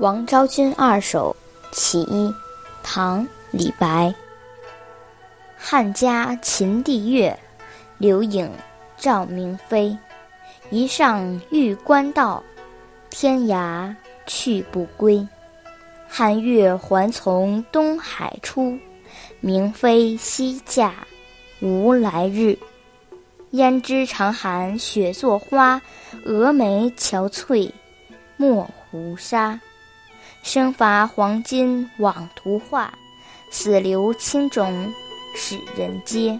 王昭君二首其一，唐·李白。汉家秦帝月，流影照明飞。一上玉关道，天涯去不归。汉月还从东海出，明妃西嫁无来日。胭脂长寒雪作花，蛾眉憔悴没胡沙。生发黄金枉图画，死留青冢使人嗟。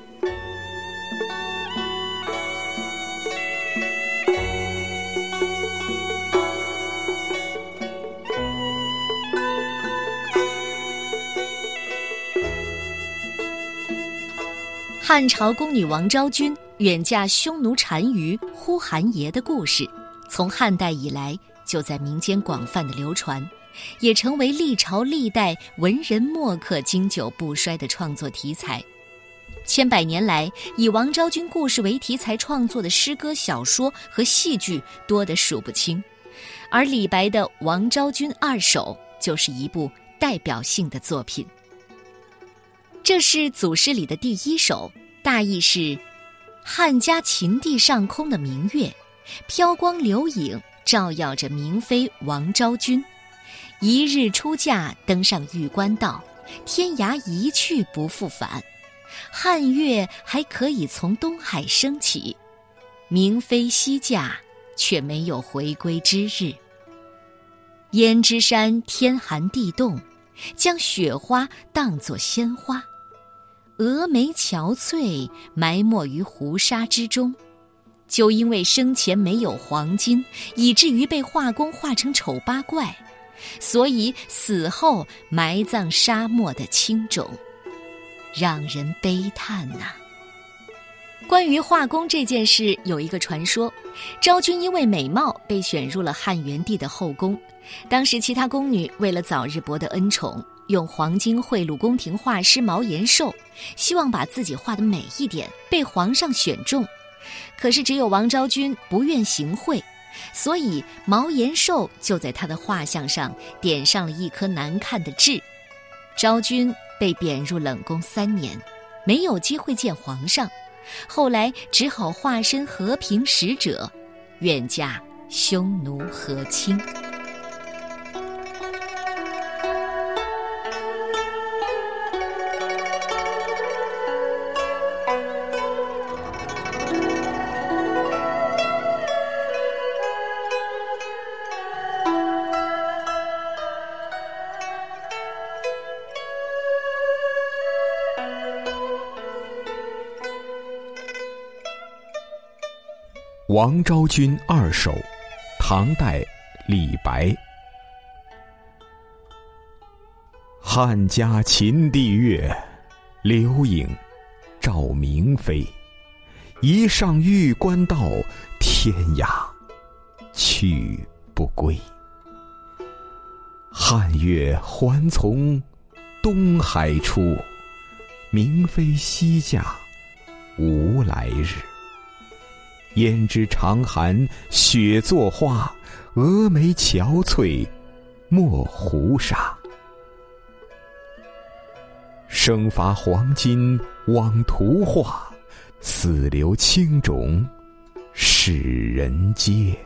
汉朝宫女王昭君远嫁匈奴单于呼韩邪的故事，从汉代以来就在民间广泛的流传。也成为历朝历代文人墨客经久不衰的创作题材。千百年来，以王昭君故事为题材创作的诗歌、小说和戏剧多得数不清，而李白的《王昭君二首》就是一部代表性的作品。这是祖诗里的第一首，大意是：汉家秦地上空的明月，飘光流影，照耀着明妃王昭君。一日出嫁，登上玉关道，天涯一去不复返。汉月还可以从东海升起，明妃西嫁，却没有回归之日。胭脂山天寒地冻，将雪花当作鲜花，蛾眉憔悴，埋没于胡沙之中。就因为生前没有黄金，以至于被画工画成丑八怪。所以死后埋葬沙漠的青冢，让人悲叹呐。关于画工这件事，有一个传说：昭君因为美貌被选入了汉元帝的后宫。当时其他宫女为了早日博得恩宠，用黄金贿赂宫廷画师毛延寿，希望把自己画得美一点，被皇上选中。可是只有王昭君不愿行贿。所以毛延寿就在他的画像上点上了一颗难看的痣，昭君被贬入冷宫三年，没有机会见皇上，后来只好化身和平使者，远嫁匈奴和亲。《王昭君二首》，唐代，李白。汉家秦帝月，流影照明飞。一上玉关道，天涯去不归。汉月还从东海出，明妃西嫁无来日。胭脂长寒雪作花，蛾眉憔悴莫胡沙。生发黄金枉图画，死留青冢使人嗟。